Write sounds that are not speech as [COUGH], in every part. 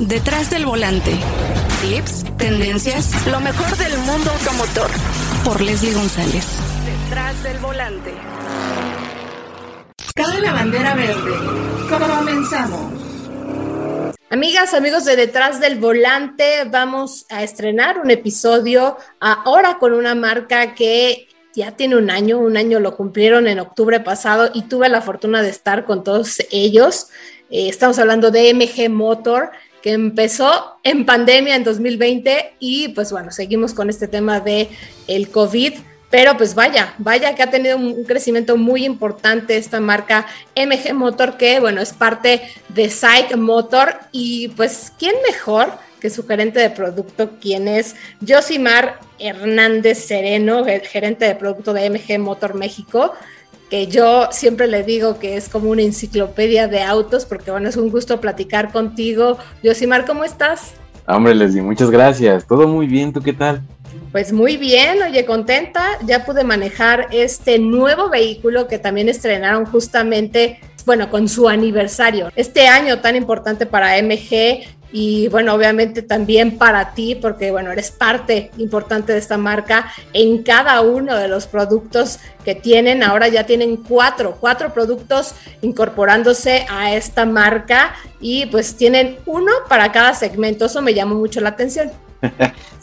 Detrás del volante. Tips, tendencias, lo mejor del mundo automotor. Por Leslie González. Detrás del volante. Cabe la bandera verde. Comenzamos. Amigas, amigos de Detrás del Volante, vamos a estrenar un episodio ahora con una marca que ya tiene un año, un año lo cumplieron en octubre pasado y tuve la fortuna de estar con todos ellos. Eh, estamos hablando de MG Motor, que empezó en pandemia en 2020 y pues bueno, seguimos con este tema de el COVID. Pero pues vaya, vaya que ha tenido un crecimiento muy importante esta marca MG Motor, que bueno, es parte de Psych Motor. Y pues, ¿quién mejor que su gerente de producto, quien es Josimar Hernández Sereno, gerente de producto de MG Motor México? Que yo siempre le digo que es como una enciclopedia de autos, porque bueno, es un gusto platicar contigo. Yosimar, ¿cómo estás? Hombre, Leslie, muchas gracias. Todo muy bien, ¿tú qué tal? Pues muy bien, oye, contenta. Ya pude manejar este nuevo vehículo que también estrenaron justamente, bueno, con su aniversario. Este año tan importante para MG y bueno, obviamente también para ti, porque bueno, eres parte importante de esta marca en cada uno de los productos que tienen. Ahora ya tienen cuatro, cuatro productos incorporándose a esta marca y pues tienen uno para cada segmento. Eso me llamó mucho la atención. [LAUGHS]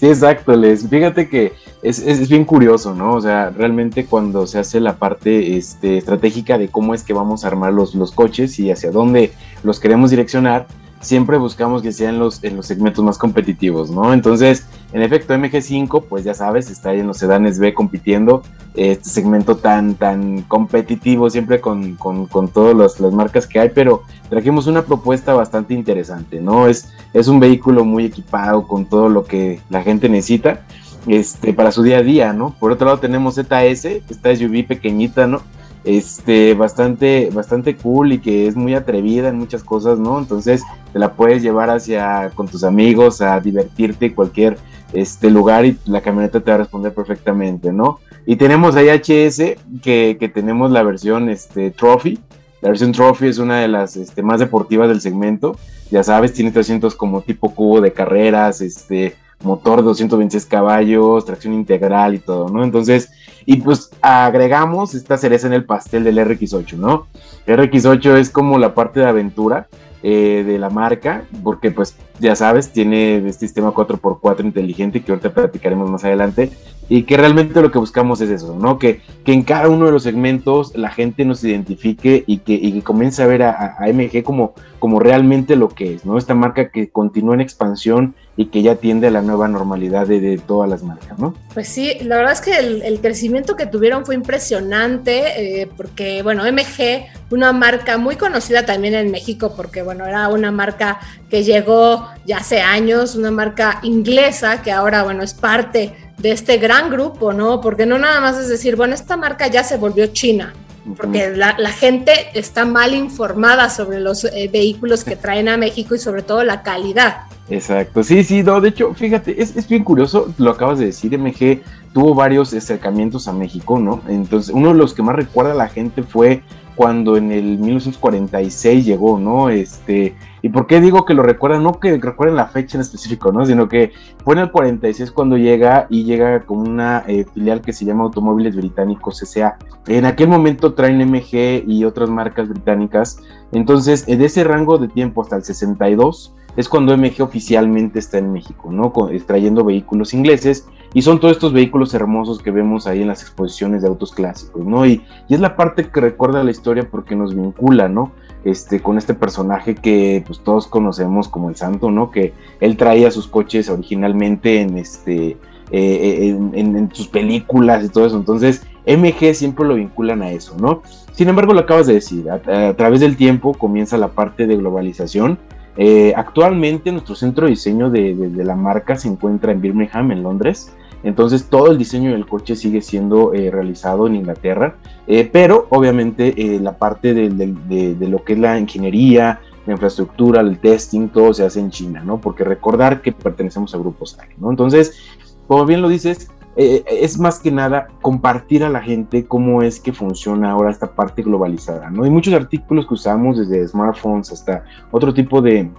Sí, exacto, Les. Fíjate que es, es, bien curioso, ¿no? O sea, realmente cuando se hace la parte este, estratégica de cómo es que vamos a armar los, los coches y hacia dónde los queremos direccionar, siempre buscamos que sean los, en los segmentos más competitivos, ¿no? Entonces, en efecto, MG5, pues ya sabes, está ahí en los sedanes B compitiendo, este segmento tan, tan competitivo, siempre con, con, con todas las, marcas que hay, pero trajimos una propuesta bastante interesante, ¿no? Es, es un vehículo muy equipado con todo lo que la gente necesita este, para su día a día, ¿no? Por otro lado tenemos ZS, esta SUV pequeñita, ¿no? Este, bastante, bastante cool y que es muy atrevida en muchas cosas, ¿no? Entonces te la puedes llevar hacia con tus amigos a divertirte en cualquier este lugar y la camioneta te va a responder perfectamente, ¿no? Y tenemos ahí HS que, que tenemos la versión este, Trophy. La versión Trophy es una de las este, más deportivas del segmento. Ya sabes, tiene 300 como tipo cubo de carreras, este, motor de 226 caballos, tracción integral y todo, ¿no? Entonces, y pues agregamos esta cereza en el pastel del RX8, ¿no? RX8 es como la parte de aventura eh, de la marca, porque pues ya sabes, tiene este sistema 4x4 inteligente que ahorita platicaremos más adelante, y que realmente lo que buscamos es eso, ¿no? Que, que en cada uno de los segmentos la gente nos identifique y que, y que comience a ver a, MG como, como realmente lo que es, ¿no? Esta marca que continúa en expansión y que ya tiende a la nueva normalidad de, todas las marcas, ¿no? Pues sí, la verdad es que el, el crecimiento que tuvieron fue impresionante, eh, porque, bueno, MG, una marca muy conocida también en México, porque, bueno, era una marca que llegó ya hace años, una marca inglesa que ahora, bueno, es parte de este gran grupo, ¿no? Porque no nada más es decir, bueno, esta marca ya se volvió china, porque la, la gente está mal informada sobre los eh, vehículos que traen a México y sobre todo la calidad. Exacto, sí, sí, no, de hecho, fíjate, es, es, bien curioso, lo acabas de decir, MG tuvo varios acercamientos a México, ¿no? Entonces, uno de los que más recuerda a la gente fue cuando en el 1946 llegó, ¿no? Este, ¿y por qué digo que lo recuerdan? No que recuerden la fecha en específico, ¿no? Sino que fue en el 46 cuando llega y llega con una eh, filial que se llama Automóviles Británicos S.A. En aquel momento traen MG y otras marcas británicas. Entonces, de ese rango de tiempo hasta el 62 es cuando MG oficialmente está en México, ¿no? Trayendo vehículos ingleses y son todos estos vehículos hermosos que vemos ahí en las exposiciones de autos clásicos, ¿no? Y, es la parte que recuerda la historia porque nos vincula, ¿no? Este, con este personaje que pues todos conocemos como el santo, ¿no? Que él traía sus coches originalmente en este... Eh, en, en, sus películas y todo eso. Entonces, MG siempre lo vinculan a eso, ¿no? Sin embargo, lo acabas de decir, a través del tiempo comienza la parte de globalización eh, actualmente nuestro centro de diseño de, de, la marca se encuentra en Birmingham, en Londres. Entonces todo el diseño del coche sigue siendo eh, realizado en Inglaterra, eh, pero obviamente la parte de, de, lo que es la ingeniería, la infraestructura, el testing, todo se hace en China, ¿no? Porque recordar que pertenecemos a grupos SAC, ¿no? Entonces, como bien lo dices, eh, es más que nada compartir a la gente cómo es que funciona ahora esta parte globalizada, ¿no? Hay muchos artículos que usamos desde smartphones hasta otro tipo de,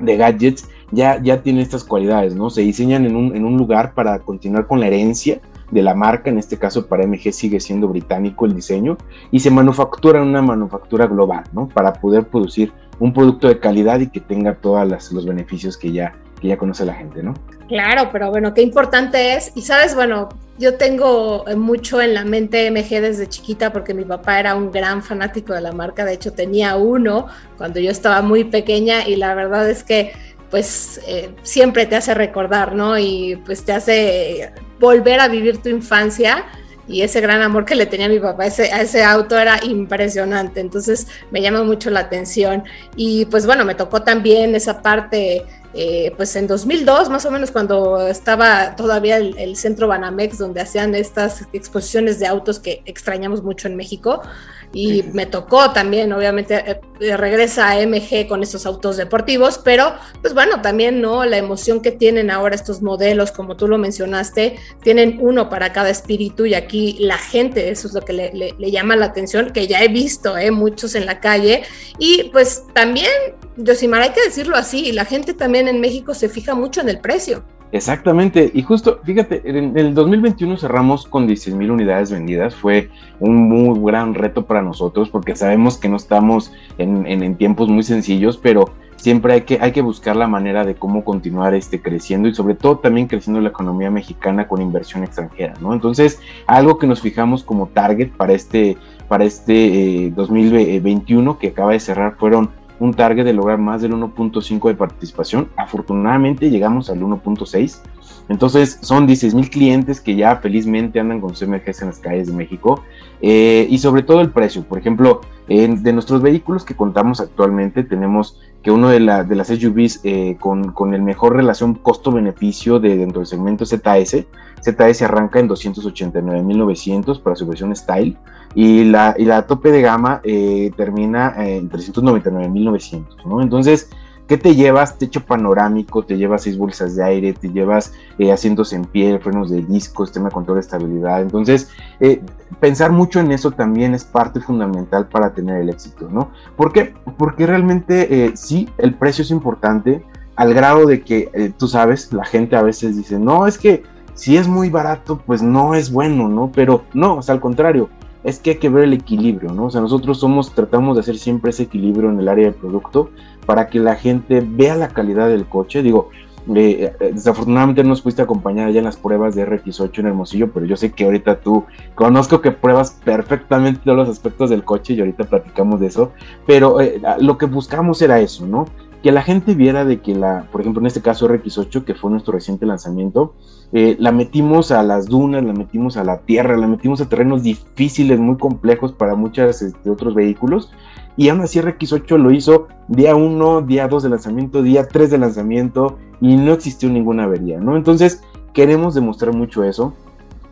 de gadgets ya, ya tiene estas cualidades, ¿no? Se diseñan en un, en un lugar para continuar con la herencia de la marca, en este caso para MG sigue siendo británico el diseño, y se manufactura en una manufactura global, ¿no? Para poder producir un producto de calidad y que tenga todos los beneficios que ya, que ya conoce la gente, ¿no? Claro, pero bueno, qué importante es. Y sabes, bueno, yo tengo mucho en la mente MG desde chiquita porque mi papá era un gran fanático de la marca. De hecho, tenía uno cuando yo estaba muy pequeña y la verdad es que pues eh, siempre te hace recordar, ¿no? Y pues te hace volver a vivir tu infancia y ese gran amor que le tenía mi papá ese, a ese auto era impresionante, entonces me llama mucho la atención. Y pues bueno, me tocó también esa parte, eh, pues en 2002 más o menos cuando estaba todavía el, el, centro Banamex donde hacían estas exposiciones de autos que extrañamos mucho en México, y me tocó también, obviamente, eh, eh, regresa a MG con esos autos deportivos, pero pues bueno, también, ¿no? La emoción que tienen ahora estos modelos, como tú lo mencionaste, tienen uno para cada espíritu y aquí la gente, eso es lo que le, llama la atención, que ya he visto, ¿eh? Muchos en la calle y pues también, Josimar, hay que decirlo así, la gente también en México se fija mucho en el precio. Exactamente, y justo, fíjate, en el 2021 cerramos con 16 mil unidades vendidas, fue un muy gran reto para nosotros porque sabemos que no estamos en, tiempos muy sencillos, pero siempre hay que, hay que buscar la manera de cómo continuar este, creciendo y sobre todo también creciendo la economía mexicana con inversión extranjera, ¿no? Entonces, algo que nos fijamos como target para este, para este 2021 eh, que acaba de cerrar fueron un target de lograr más del 1.5 de participación. Afortunadamente llegamos al 1.6. Entonces son 16 mil clientes que ya felizmente andan con CMGs en las calles de México. Eh, y sobre todo el precio. Por ejemplo, de nuestros vehículos que contamos actualmente, tenemos que uno de, la, de las SUVs eh, con, con, el mejor relación costo-beneficio de, dentro del segmento ZS. ZS arranca en 289.900 para su versión Style y la, y la tope de gama eh, termina en 399.900, ¿no? Entonces, ¿qué te llevas? Techo panorámico, te llevas seis bolsas de aire, te llevas eh, asientos en pie, frenos de disco, sistema de control de estabilidad. Entonces, eh, pensar mucho en eso también es parte fundamental para tener el éxito, ¿no? ¿Por qué? Porque realmente sí, el precio es importante, al grado de que, tú sabes, la gente a veces dice, no, es que si es muy barato, pues no es bueno, ¿no? Pero no, o sea, al contrario, es que hay que ver el equilibrio, ¿no? O sea, nosotros somos, tratamos de hacer siempre ese equilibrio en el área del producto para que la gente vea la calidad del coche. Digo, eh, eh, desafortunadamente no nos pudiste acompañar ya en las pruebas de RX8 en Hermosillo, pero yo sé que ahorita tú conozco que pruebas perfectamente todos los aspectos del coche y ahorita platicamos de eso, pero eh, lo que buscamos era eso, ¿no? que la gente viera de que la, por ejemplo, en este caso RX8, que fue nuestro reciente lanzamiento, la metimos a las dunas, la metimos a la tierra, la metimos a terrenos difíciles, muy complejos para muchos este, otros vehículos. Y aún así RX8 lo hizo día 1, día 2 de lanzamiento, día 3 de lanzamiento y no existió ninguna avería, ¿no? Entonces queremos demostrar mucho eso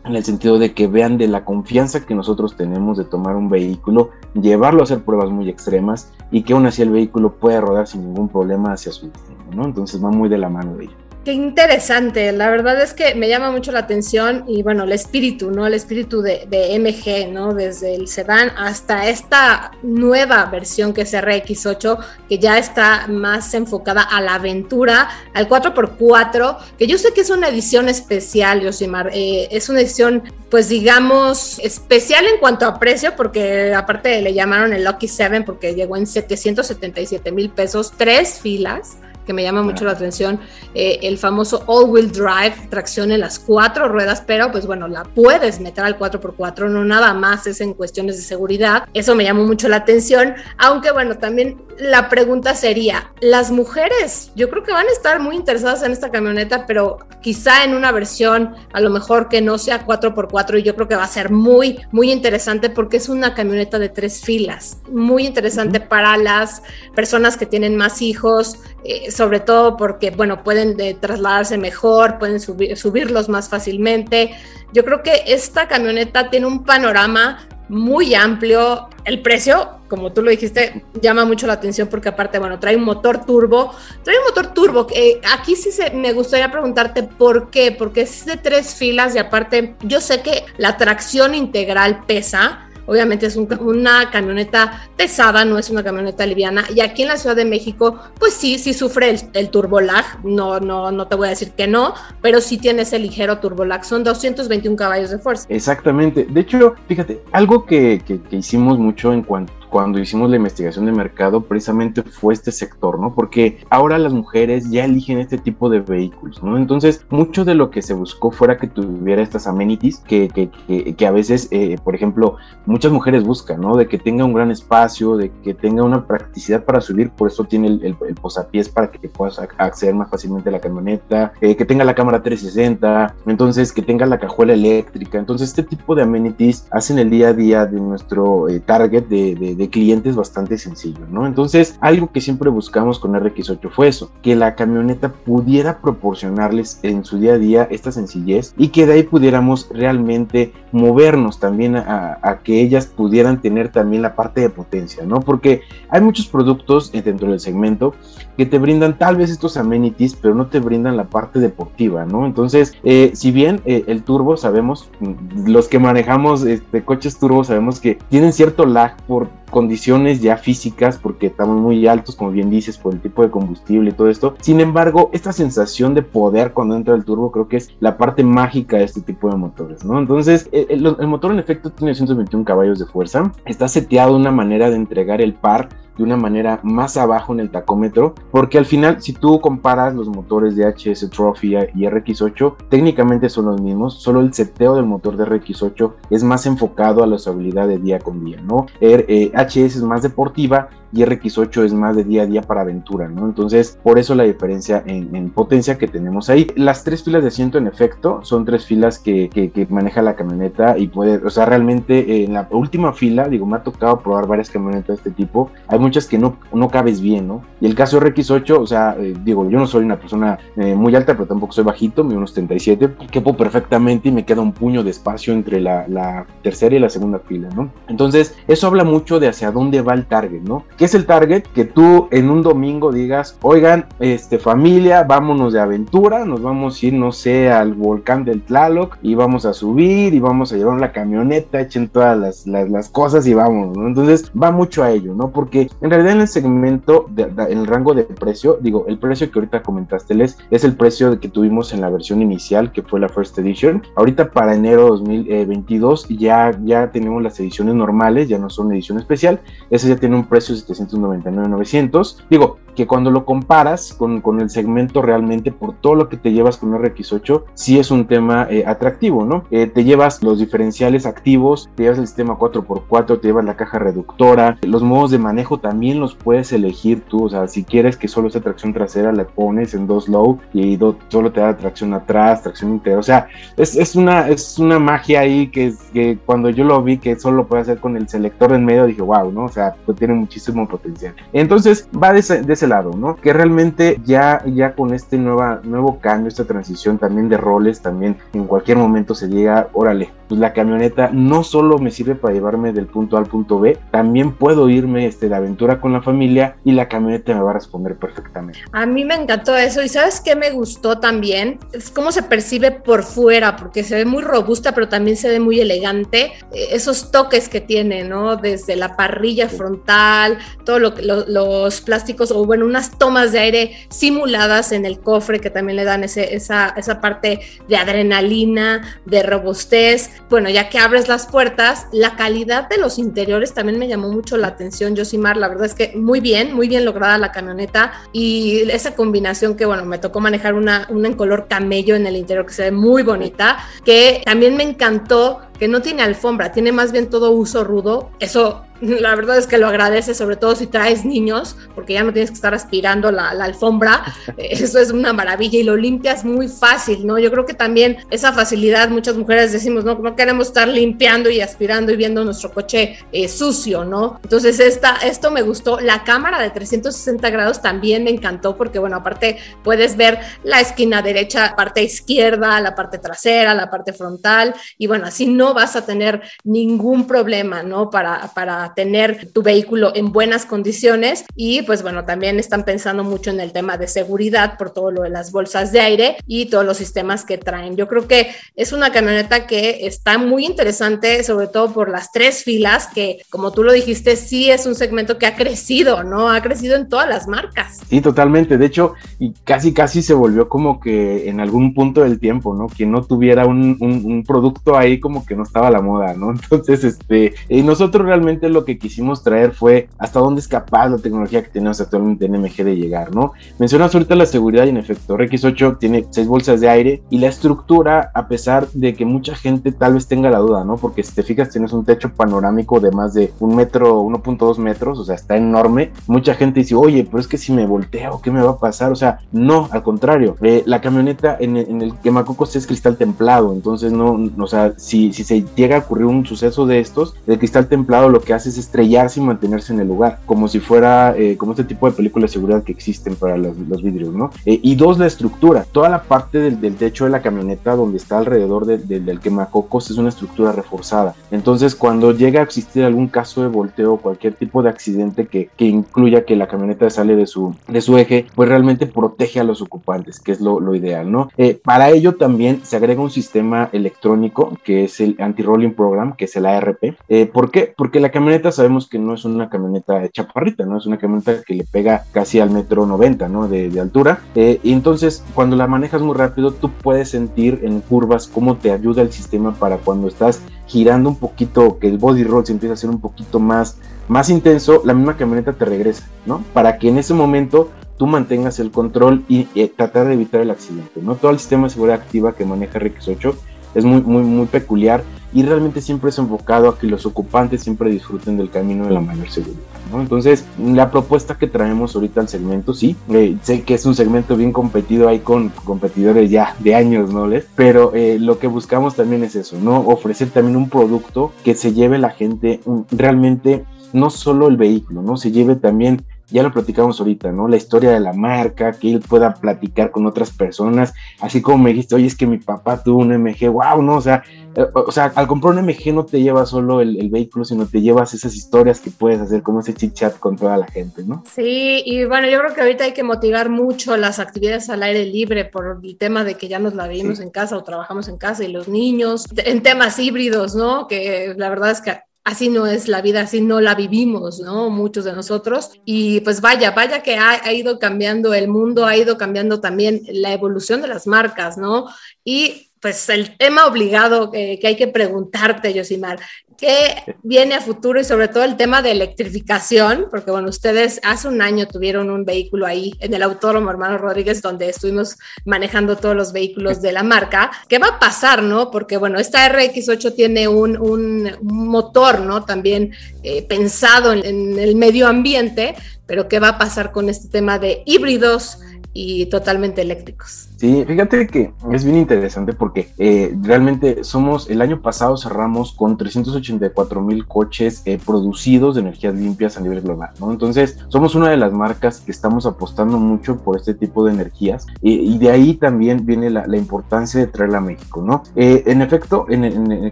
en el sentido de que vean de la confianza que nosotros tenemos de tomar un vehículo, llevarlo a hacer pruebas muy extremas y que aún así el vehículo pueda rodar sin ningún problema hacia su destino, ¿no? Entonces va muy de la mano de ello. Qué interesante, la verdad es que me llama mucho la atención y bueno, el espíritu, ¿no? El espíritu de, MG, ¿no? Desde el sedán hasta esta nueva versión que es RX8, que ya está más enfocada a la aventura, al 4x4, que yo sé que es una edición especial, Yosimar, eh, es una edición, pues digamos, especial en cuanto a precio, porque aparte le llamaron el Lucky 7 porque llegó en 777 mil pesos, tres filas que me llama mucho la atención, eh, el famoso all-wheel drive, tracción en las cuatro ruedas, pero pues bueno, la puedes meter al 4x4, no nada más es en cuestiones de seguridad. Eso me llamó mucho la atención, aunque bueno, también la pregunta sería, las mujeres, yo creo que van a estar muy interesadas en esta camioneta, pero quizá en una versión a lo mejor que no sea 4x4 y yo creo que va a ser muy, muy interesante porque es una camioneta de tres filas, muy interesante para las personas que tienen más hijos, eh, sobre todo porque, bueno, pueden eh, trasladarse mejor, pueden subirlos más fácilmente. Yo creo que esta camioneta tiene un panorama muy amplio. El precio, como tú lo dijiste, llama mucho la atención porque aparte, bueno, trae un motor turbo. Trae un motor turbo. Eh, aquí sí se, me gustaría preguntarte por qué, porque es de tres filas y aparte yo sé que la tracción integral pesa, obviamente es una camioneta pesada, no es una camioneta liviana. Y aquí en la Ciudad de México, pues sí, sí sufre el, el turbolag, no, no, no te voy a decir que no, pero sí tiene ese ligero turbolag, son 221 caballos de fuerza. Exactamente, de hecho, fíjate, algo que, que hicimos mucho en cuanto cuando hicimos la investigación de mercado precisamente fue este sector, ¿no? Porque ahora las mujeres ya eligen este tipo de vehículos, ¿no? Entonces, mucho de lo que se buscó fuera que tuviera estas amenities que, que, que, a veces, eh, por ejemplo, muchas mujeres buscan, ¿no? De que tenga un gran espacio, de que tenga una practicidad para subir, por eso tiene el, el, posapiés para que puedas acceder más fácilmente a la camioneta, eh, que tenga la cámara 360, entonces que tenga la cajuela eléctrica. Entonces, este tipo de amenities hacen el día a día de nuestro eh, target de, de clientes bastante sencillo, ¿no? Entonces, algo que siempre buscamos con RX8 fue eso, que la camioneta pudiera proporcionarles en su día a día esta sencillez y que de ahí pudiéramos realmente movernos también a, a que ellas pudieran tener también la parte de potencia, ¿no? Porque hay muchos productos dentro del segmento que te brindan tal vez estos amenities, pero no te brindan la parte deportiva, ¿no? Entonces, eh, si bien eh, el turbo, sabemos, mm, los que manejamos este, coches turbo, sabemos que tienen cierto lag por condiciones ya físicas, porque estamos muy altos, como bien dices, por el tipo de combustible y todo esto. Sin embargo, esta sensación de poder cuando entra el turbo, creo que es la parte mágica de este tipo de motores, ¿no? Entonces, el, el, motor en efecto tiene 121 caballos de fuerza, está seteado una manera de entregar el par de una manera más abajo en el tacómetro, porque al final si tú comparas los motores de HS Trophy y RX8, técnicamente son los mismos, solo el seteo del motor de RX8 es más enfocado a la usabilidad de día con día, ¿no? HS eh, es más deportiva y RX8 es más de día a día para aventura, ¿no? Entonces, por eso la diferencia en, potencia que tenemos ahí. Las tres filas de asiento, en efecto, son tres filas que, maneja la camioneta y puede, o sea, realmente eh, en la última fila, digo, me ha tocado probar varias camionetas de este tipo, hay muchas que no, no cabes bien, ¿no? Y el caso RX8, o sea, eh, digo, yo no soy una persona eh, muy alta, pero tampoco soy bajito, me unos 37, quepo perfectamente y me queda un puño de espacio entre la, tercera y la segunda fila, ¿no? Entonces, eso habla mucho de hacia dónde va el target, ¿no? ¿Qué es el target? Que tú en un domingo digas, oigan, este, familia, vámonos de aventura, nos vamos a ir, no sé, al volcán del Tlaloc y vamos a subir y vamos a llevar la camioneta, echen todas las, las, cosas y vamos, ¿no? Entonces, va mucho a ello, ¿no? Porque en realidad en el segmento, de, en el rango de precio, digo, el precio que ahorita comentaste, Les, es el precio que tuvimos en la versión inicial, que fue la First Edition. Ahorita para enero 2022 ya, ya tenemos las ediciones normales, ya no son edición especial, ese ya tiene un precio de 799-900. Digo, que cuando lo comparas con, con, el segmento realmente por todo lo que te llevas con RX8, sí es un tema eh, atractivo, ¿no? Eh, te llevas los diferenciales activos, te llevas el sistema 4x4, te llevas la caja reductora, los modos de manejo también los puedes elegir tú, o sea, si quieres que solo sea tracción trasera, le pones en dos low y solo te da tracción atrás, tracción interior, o sea, es, es, una, es una magia ahí que, que cuando yo lo vi que solo lo puede hacer con el selector en medio, dije, wow, ¿no? O sea, pues tiene muchísimo potencial. Entonces, va de de lado, ¿no? Que realmente ya, ya con este nueva, nuevo cambio, esta transición también de roles, también en cualquier momento se llega, órale, pues la camioneta no solo me sirve para llevarme del punto A al punto B, también puedo irme este, de aventura con la familia y la camioneta me va a responder perfectamente. A mí me encantó eso y sabes qué me gustó también, es cómo se percibe por fuera, porque se ve muy robusta, pero también se ve muy elegante, eh, esos toques que tiene, ¿no? Desde la parrilla frontal, todo lo, lo, los plásticos o bueno, unas tomas de aire simuladas en el cofre que también le dan ese, esa, esa parte de adrenalina, de robustez. Bueno, ya que abres las puertas, la calidad de los interiores también me llamó mucho la atención, Josimar. La verdad es que muy bien, muy bien lograda la camioneta y esa combinación que, bueno, me tocó manejar una, una en color camello en el interior que se ve muy bonita, que también me encantó que no tiene alfombra, tiene más bien todo uso rudo. Eso [LAUGHS] la verdad es que lo agradece, sobre todo si traes niños, porque ya no tienes que estar aspirando la, la, alfombra. [LAUGHS] Eso es una maravilla y lo limpias muy fácil, ¿no? Yo creo que también esa facilidad, muchas mujeres decimos, no, no queremos estar limpiando y aspirando y viendo nuestro coche eh, sucio, ¿no? Entonces, esta, esto me gustó. La cámara de 360 grados también me encantó, porque, bueno, aparte puedes ver la esquina derecha, parte izquierda, la parte trasera, la parte frontal, y bueno, así no no vas a tener ningún problema, ¿no? Para, para tener tu vehículo en buenas condiciones y pues bueno, también están pensando mucho en el tema de seguridad por todo lo de las bolsas de aire y todos los sistemas que traen. Yo creo que es una camioneta que está muy interesante, sobre todo por las tres filas, que como tú lo dijiste, sí es un segmento que ha crecido, ¿no? Ha crecido en todas las marcas. Sí, totalmente. De hecho, y casi, casi se volvió como que en algún punto del tiempo, ¿no? Quien no tuviera un, un, producto ahí como que no estaba a la moda, ¿no? [LAUGHS] Entonces, este, y nosotros realmente lo que quisimos traer fue hasta dónde es capaz la tecnología que tenemos actualmente en MG de llegar, ¿no? Mencionas ahorita la seguridad y en efecto, RX8 tiene seis bolsas de aire y la estructura, a pesar de que mucha gente tal vez tenga la duda, ¿no? Porque si te fijas, tienes un techo panorámico de más de un metro, 1.2 metros, o sea, está enorme. Mucha gente dice, oye, pero es que si me volteo, ¿qué me va a pasar? O sea, no, al contrario, eh, la camioneta en, en el quemacocos es cristal templado, entonces no, o sea, si, si se llega a ocurrir un suceso de estos, el cristal templado lo que hace es estrellarse y mantenerse en el lugar, como si fuera, eh, como este tipo de películas de seguridad que existen para los, vidrios, ¿no? Eh, y dos, la estructura, toda la parte del, del, techo de la camioneta donde está alrededor del quemacocos es una estructura reforzada, entonces cuando llega a existir algún caso de volteo, cualquier tipo de accidente que, que incluya que la camioneta sale de su, de su eje, pues realmente protege a los ocupantes, que es lo, lo ideal, ¿no? Eh, para ello también se agrega un sistema electrónico que es el Anti-Rolling Program, que es el ARP. Eh, ¿Por qué? Porque la camioneta sabemos que no es una camioneta chaparrita, ¿no? Es una camioneta que le pega casi al metro 90, ¿no? De, de altura. Eh, y entonces, cuando la manejas muy rápido, tú puedes sentir en curvas cómo te ayuda el sistema para cuando estás girando un poquito, que el body roll se empieza a hacer un poquito más, más intenso, la misma camioneta te regresa, ¿no? Para que en ese momento tú mantengas el control y, tratar de evitar el accidente, ¿no? Todo el sistema de seguridad activa que maneja RX8 es muy, muy, muy peculiar y realmente siempre es enfocado a que los ocupantes siempre disfruten del camino de la mayor seguridad. ¿no? Entonces, la propuesta que traemos ahorita al segmento, sí, eh, sé que es un segmento bien competido ahí con competidores ya de años, ¿no? Les? Pero eh, lo que buscamos también es eso, ¿no? Ofrecer también un producto que se lleve la gente realmente no solo el vehículo, ¿no? Se lleve también ya lo platicamos ahorita, ¿no? La historia de la marca, que él pueda platicar con otras personas, así como me dijiste, oye, es que mi papá tuvo un MG, wow, ¿no? O sea, eh, o sea, al comprar un MG no te llevas solo el, vehículo, sino te llevas esas historias que puedes hacer, como ese chit chat con toda la gente, ¿no? Sí, y bueno, yo creo que ahorita hay que motivar mucho las actividades al aire libre por el tema de que ya nos la vivimos en casa o trabajamos en casa y los niños, en temas híbridos, ¿no? Que la verdad es que así no es la vida, así no la vivimos, ¿no? Muchos de nosotros. Y pues vaya, vaya que ha, ido cambiando el mundo, ha ido cambiando también la evolución de las marcas, ¿no? Y pues el tema obligado que hay que preguntarte, Yosimar, ¿qué viene a futuro y sobre todo el tema de electrificación? Porque bueno, ustedes hace un año tuvieron un vehículo ahí en el Autódromo Hermano Rodríguez donde estuvimos manejando todos los vehículos de la marca. ¿Qué va a pasar, no? Porque bueno, esta RX8 tiene un, un motor, ¿no? También eh, pensado en, en el medio ambiente, pero ¿qué va a pasar con este tema de híbridos? y totalmente eléctricos. Sí, fíjate que es bien interesante porque eh, realmente somos, el año pasado cerramos con 384 mil coches eh, producidos de energías limpias a nivel global, ¿no? Entonces, somos una de las marcas que estamos apostando mucho por este tipo de energías y de ahí también viene la, importancia de traerla a México, ¿no? Eh, en efecto, en,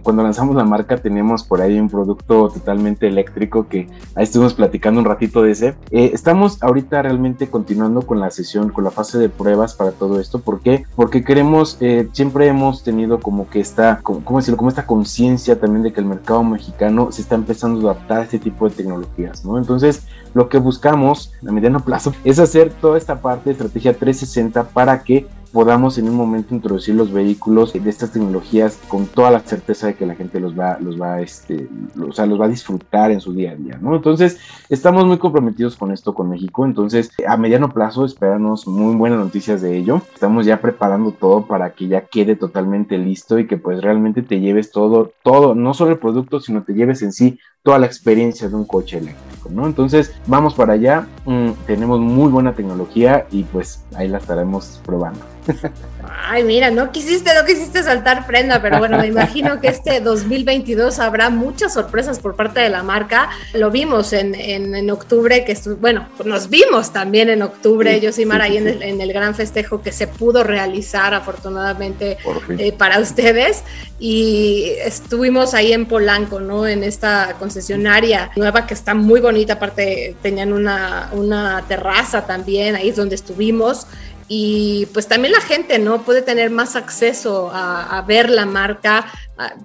cuando lanzamos la marca teníamos por ahí un producto totalmente eléctrico que ahí estuvimos platicando un ratito de ese. estamos ahorita realmente continuando con la sesión, con la fase de pruebas para todo esto. ¿Por qué? Porque queremos, eh, siempre hemos tenido como que esta, ¿cómo decirlo? Como esta conciencia también de que el mercado mexicano se está empezando a adaptar a este tipo de tecnologías, ¿no? Entonces, lo que buscamos a mediano plazo [LAUGHS] es hacer toda esta parte de estrategia 360 para que podamos en un momento introducir los vehículos de estas tecnologías con toda la certeza de que la gente los va, los va, este, o sea, los va a disfrutar en su día a día, ¿no? Entonces, estamos muy comprometidos con esto, con México. Entonces, a mediano plazo, esperanos muy buenas noticias de ello. Estamos ya preparando todo para que ya quede totalmente listo y que pues realmente te lleves todo, todo, no solo el producto, sino te lleves en sí toda la experiencia de un coche eléctrico. ¿no? Entonces, vamos para allá, mm, tenemos muy buena tecnología y pues ahí la estaremos probando. Ay, mira, no quisiste, no quisiste saltar prenda, pero bueno, me imagino que este 2022 habrá muchas sorpresas por parte de la marca. Lo vimos en, en, octubre, que bueno, nos vimos también en octubre, yo soy Mara, ahí en el, en el, gran festejo que se pudo realizar afortunadamente eh, para ustedes. Y estuvimos ahí en Polanco, ¿no? En esta concesionaria nueva que está muy bonita, aparte tenían una, una terraza también, ahí es donde estuvimos y pues también la gente, ¿no? Puede tener más acceso a, ver la marca,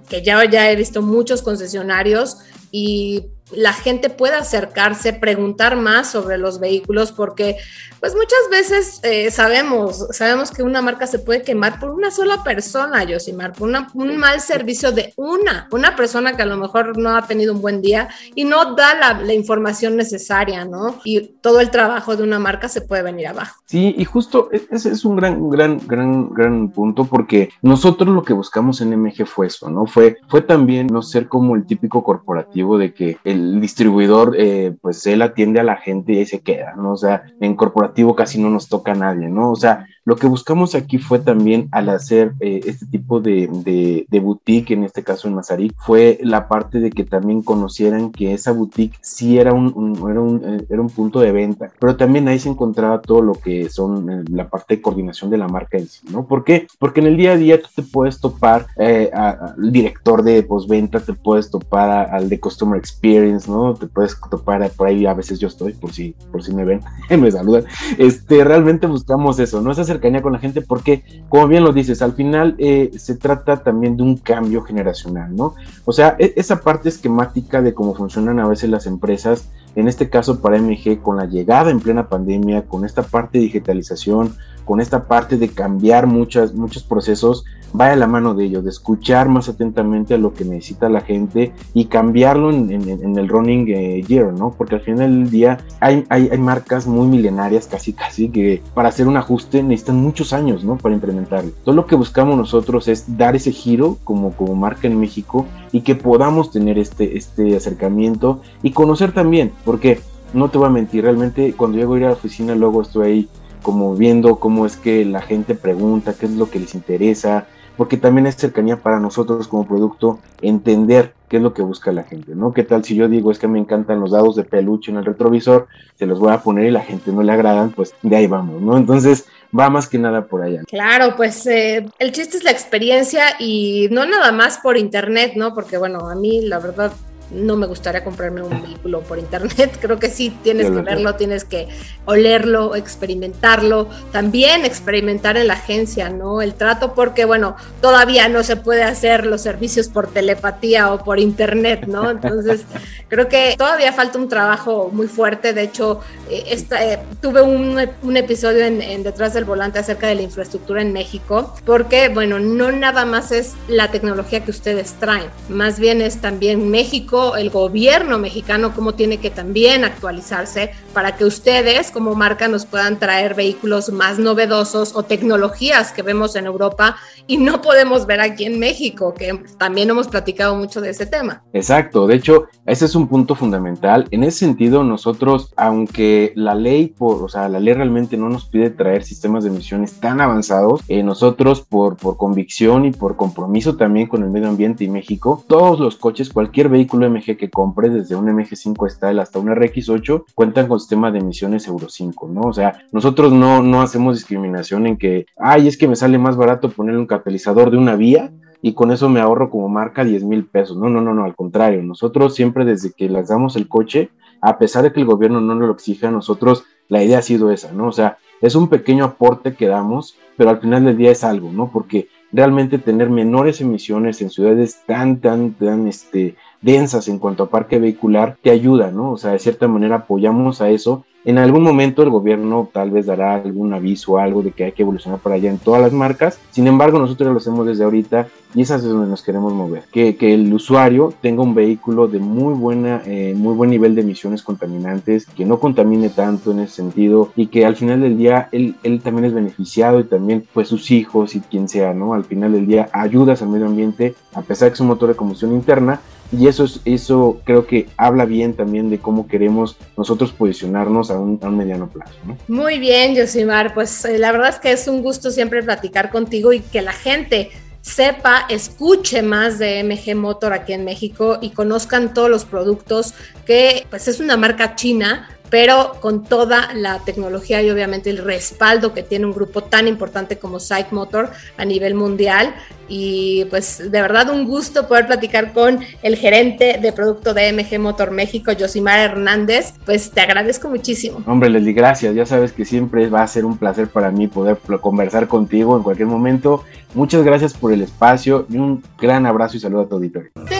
que ya, ya he visto muchos concesionarios y la gente pueda acercarse, preguntar más sobre los vehículos, porque pues muchas veces eh, sabemos, sabemos que una marca se puede quemar por una sola persona, Josimar, por un mal servicio de una, una persona que a lo mejor no ha tenido un buen día y no da la, la información necesaria, ¿no? Y todo el trabajo de una marca se puede venir abajo. Sí, y justo e, ese es un gran, gran, gran, gran punto, porque nosotros lo que buscamos en MG fue eso, ¿no? Fue, fue también no ser como el típico corporativo de que el distribuidor, eh, pues él atiende a la gente y se queda, ¿no? O sea, en corporativo casi no nos toca a nadie, ¿no? O sea, lo que buscamos aquí fue también al hacer eh, este tipo de, de, boutique, en este caso en Mazarik, fue la parte de que también conocieran que esa boutique sí era un, era, un eh, era, un, punto de venta, pero también ahí se encontraba todo lo que son la parte de coordinación de la marca en sí, ¿no? ¿Por qué? Porque en el día a día tú te puedes topar al director de postventa, te puedes topar al de Customer Experience, ¿no? Te puedes topar por ahí, a veces yo estoy, por si, por si me ven, [LAUGHS] me saludan. Este, realmente buscamos eso, ¿no? Esa con la gente, porque, como bien lo dices, al final eh, se trata también de un cambio generacional, ¿no? O sea, e, esa parte esquemática de cómo funcionan a veces las empresas, en este caso para MG, con la llegada en plena pandemia, con esta parte de digitalización, con esta parte de cambiar muchas, muchos procesos, vaya a la mano de ello, de escuchar más atentamente a lo que necesita la gente y cambiarlo en, el running eh, year, ¿no? Porque al final del día hay, hay, hay, marcas muy milenarias, casi, casi, que para hacer un ajuste necesitan muchos años, ¿no? Para implementarlo. Todo lo que buscamos nosotros es dar ese giro como, como marca en México y que podamos tener este, este acercamiento y conocer también, porque no te voy a mentir, realmente cuando llego a ir a la oficina luego estoy ahí como viendo cómo es que la gente pregunta, qué es lo que les interesa, porque también es cercanía para nosotros como producto entender qué es lo que busca la gente, ¿no? ¿Qué tal si yo digo es que me encantan los dados de peluche en el retrovisor, se los voy a poner y la gente no le agradan, pues de ahí vamos, ¿no? Entonces va más que nada por allá. Claro, pues eh, el chiste es la experiencia y no nada más por internet, ¿no? Porque bueno, a mí la verdad no me gustaría comprarme un [LAUGHS] vehículo por internet. [LAUGHS] Creo que sí tienes que verlo, tienes que olerlo, experimentarlo, también experimentar en la agencia, ¿no? El trato, porque bueno, todavía no se puede hacer los servicios por telepatía o por internet, ¿no? [LAUGHS] Entonces, creo que todavía falta un trabajo muy fuerte. De hecho, eh, esta, eh, tuve un, episodio en, en, Detrás del Volante acerca de la infraestructura en México, porque bueno, no nada más es la tecnología que ustedes traen, más bien es también México el gobierno mexicano, cómo tiene que también actualizarse para que ustedes como marca nos puedan traer vehículos más novedosos o tecnologías que vemos en Europa y no podemos ver aquí en México, que también hemos platicado mucho de ese tema. Exacto, de hecho, ese es un punto fundamental. En ese sentido, nosotros, aunque la ley, por, o sea, la ley realmente no nos pide traer sistemas de emisiones tan avanzados, eh, nosotros por, por convicción y por compromiso también con el medio ambiente y México, todos los coches, cualquier vehículo MG que compre, desde un MG5 Style hasta un RX8, cuentan con sistema de emisiones Euro 5, ¿no? O sea, nosotros no, no hacemos discriminación en que, ay, es que me sale más barato ponerle un catalizador de una vía y con eso me ahorro como marca 10 mil pesos. No, no, no, no, al contrario, nosotros siempre desde que les damos el coche, a pesar de que el gobierno no nos lo exija, nosotros la idea ha sido esa, ¿no? O sea, es un pequeño aporte que damos, pero al final del día es algo, ¿no? Porque realmente tener menores emisiones en ciudades tan, tan, tan, este, densas en cuanto a parque vehicular, te ayuda, ¿no? O sea, de cierta manera apoyamos a eso. En algún momento el gobierno tal vez dará algún aviso o algo de que hay que evolucionar para allá en todas las marcas. Sin embargo, nosotros lo hacemos desde ahorita y es es donde nos queremos mover. Que, que el usuario tenga un vehículo de muy, buena, eh, muy buen nivel de emisiones contaminantes, que no contamine tanto en ese sentido y que al final del día él, él también es beneficiado y también pues sus hijos y quien sea, ¿no? Al final del día ayudas al medio ambiente, a pesar de que es un motor de combustión interna, y eso, es, eso creo que habla bien también de cómo queremos nosotros posicionarnos a un, mediano plazo. ¿no? Muy bien, Josimar, pues eh, la verdad es que es un gusto siempre platicar contigo y que la gente sepa, escuche más de MG Motor aquí en México y conozcan todos los productos que pues es una marca china, pero con toda la tecnología y obviamente el respaldo que tiene un grupo tan importante como Psych Motor a nivel mundial. Y pues de verdad un gusto poder platicar con el gerente de producto de MG Motor México, Josimar Hernández. Pues te agradezco muchísimo. Hombre, Leslie, gracias. Ya sabes que siempre va a ser un placer para mí poder conversar contigo en cualquier momento. Muchas gracias por el espacio y un gran abrazo y saludo a tu auditorio. Una